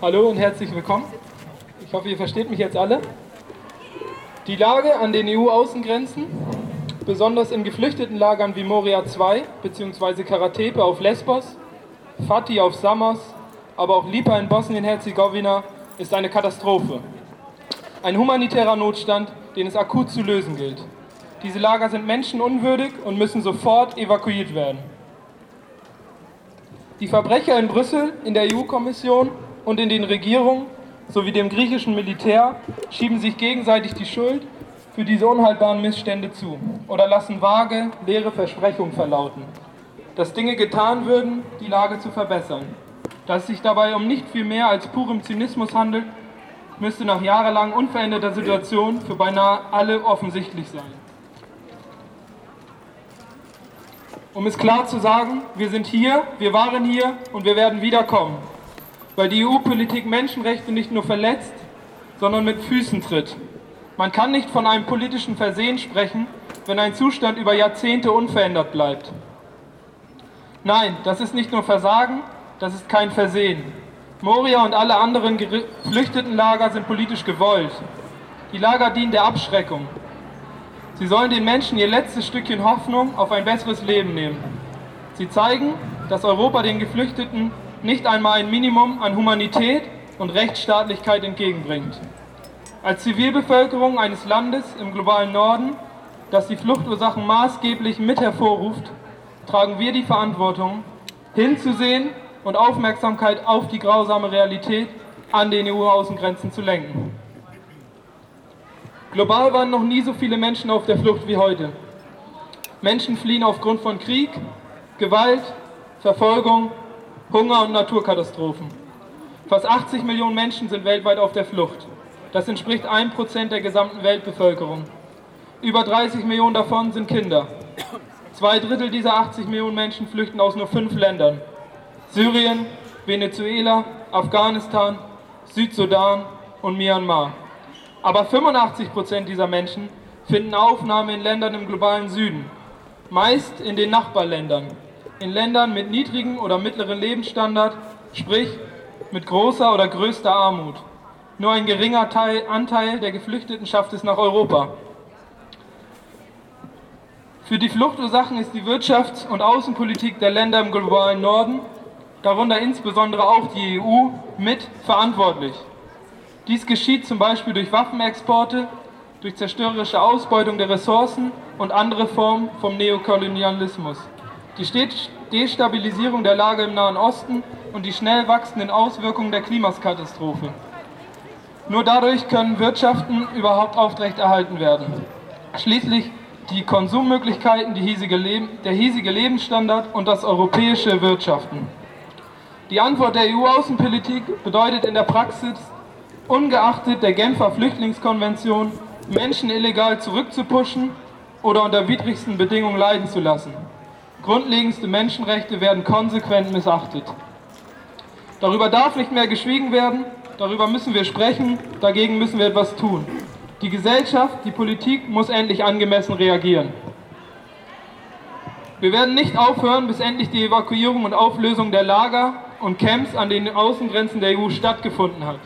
Hallo und herzlich willkommen. Ich hoffe, ihr versteht mich jetzt alle. Die Lage an den EU-Außengrenzen, besonders in geflüchteten Lagern wie Moria 2 bzw. Karatepe auf Lesbos, Fatih auf Samos, aber auch Lipa in Bosnien-Herzegowina, ist eine Katastrophe. Ein humanitärer Notstand, den es akut zu lösen gilt. Diese Lager sind menschenunwürdig und müssen sofort evakuiert werden. Die Verbrecher in Brüssel, in der EU-Kommission und in den Regierungen sowie dem griechischen Militär schieben sich gegenseitig die Schuld für diese unhaltbaren Missstände zu oder lassen vage, leere Versprechungen verlauten, dass Dinge getan würden, die Lage zu verbessern. Dass es sich dabei um nicht viel mehr als purem Zynismus handelt, müsste nach jahrelang unveränderter Situation für beinahe alle offensichtlich sein. Um es klar zu sagen, wir sind hier, wir waren hier und wir werden wiederkommen weil die EU-Politik Menschenrechte nicht nur verletzt, sondern mit Füßen tritt. Man kann nicht von einem politischen Versehen sprechen, wenn ein Zustand über Jahrzehnte unverändert bleibt. Nein, das ist nicht nur Versagen, das ist kein Versehen. Moria und alle anderen Geflüchtetenlager sind politisch gewollt. Die Lager dienen der Abschreckung. Sie sollen den Menschen ihr letztes Stückchen Hoffnung auf ein besseres Leben nehmen. Sie zeigen, dass Europa den Geflüchteten nicht einmal ein Minimum an Humanität und Rechtsstaatlichkeit entgegenbringt. Als Zivilbevölkerung eines Landes im globalen Norden, das die Fluchtursachen maßgeblich mit hervorruft, tragen wir die Verantwortung, hinzusehen und Aufmerksamkeit auf die grausame Realität an den EU-Außengrenzen zu lenken. Global waren noch nie so viele Menschen auf der Flucht wie heute. Menschen fliehen aufgrund von Krieg, Gewalt, Verfolgung Hunger und Naturkatastrophen. Fast 80 Millionen Menschen sind weltweit auf der Flucht. Das entspricht 1% der gesamten Weltbevölkerung. Über 30 Millionen davon sind Kinder. Zwei Drittel dieser 80 Millionen Menschen flüchten aus nur fünf Ländern. Syrien, Venezuela, Afghanistan, Südsudan und Myanmar. Aber 85% dieser Menschen finden Aufnahme in Ländern im globalen Süden, meist in den Nachbarländern, in Ländern mit niedrigem oder mittleren Lebensstandard, sprich mit großer oder größter Armut. Nur ein geringer Teil, Anteil der Geflüchteten schafft es nach Europa. Für die Fluchtursachen ist die Wirtschafts- und Außenpolitik der Länder im globalen Norden, darunter insbesondere auch die EU, mit verantwortlich. Dies geschieht zum Beispiel durch Waffenexporte, durch zerstörerische Ausbeutung der Ressourcen und andere Formen vom Neokolonialismus die Destabilisierung der Lage im Nahen Osten und die schnell wachsenden Auswirkungen der Klimakatastrophe. Nur dadurch können Wirtschaften überhaupt aufrechterhalten werden. Schließlich die Konsummöglichkeiten, die hiesige der hiesige Lebensstandard und das europäische Wirtschaften. Die Antwort der EU-Außenpolitik bedeutet in der Praxis, ungeachtet der Genfer Flüchtlingskonvention, Menschen illegal zurückzupuschen oder unter widrigsten Bedingungen leiden zu lassen. Grundlegendste Menschenrechte werden konsequent missachtet. Darüber darf nicht mehr geschwiegen werden, darüber müssen wir sprechen, dagegen müssen wir etwas tun. Die Gesellschaft, die Politik muss endlich angemessen reagieren. Wir werden nicht aufhören, bis endlich die Evakuierung und Auflösung der Lager und Camps an den Außengrenzen der EU stattgefunden hat.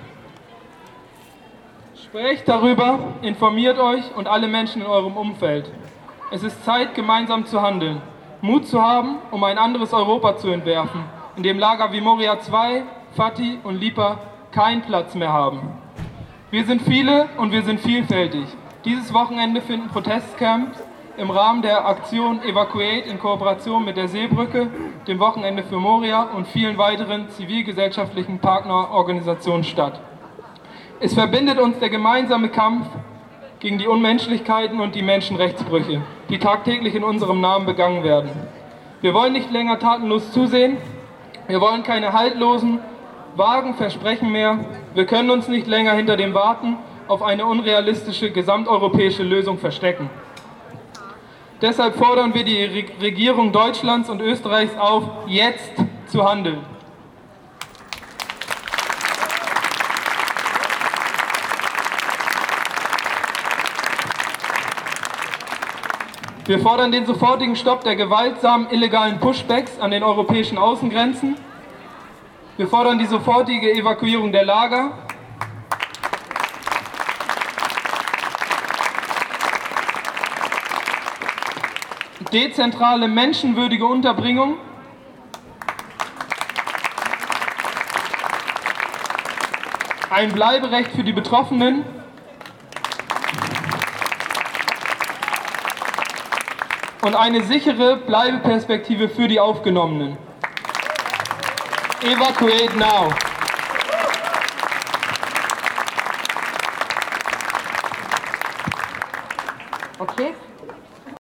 Sprecht darüber, informiert euch und alle Menschen in eurem Umfeld. Es ist Zeit, gemeinsam zu handeln. Mut zu haben, um ein anderes Europa zu entwerfen, in dem Lager wie Moria II, Fatih und Lipa keinen Platz mehr haben. Wir sind viele und wir sind vielfältig. Dieses Wochenende finden Protestcamps im Rahmen der Aktion Evacuate in Kooperation mit der Seebrücke, dem Wochenende für Moria und vielen weiteren zivilgesellschaftlichen Partnerorganisationen statt. Es verbindet uns der gemeinsame Kampf gegen die Unmenschlichkeiten und die Menschenrechtsbrüche, die tagtäglich in unserem Namen begangen werden. Wir wollen nicht länger tatenlos zusehen, wir wollen keine haltlosen, vagen Versprechen mehr, wir können uns nicht länger hinter dem Warten auf eine unrealistische gesamteuropäische Lösung verstecken. Deshalb fordern wir die Regierung Deutschlands und Österreichs auf, jetzt zu handeln. Wir fordern den sofortigen Stopp der gewaltsamen illegalen Pushbacks an den europäischen Außengrenzen. Wir fordern die sofortige Evakuierung der Lager. Dezentrale menschenwürdige Unterbringung. Ein Bleiberecht für die Betroffenen. Und eine sichere Bleibeperspektive für die Aufgenommenen. Evacuate now. Okay,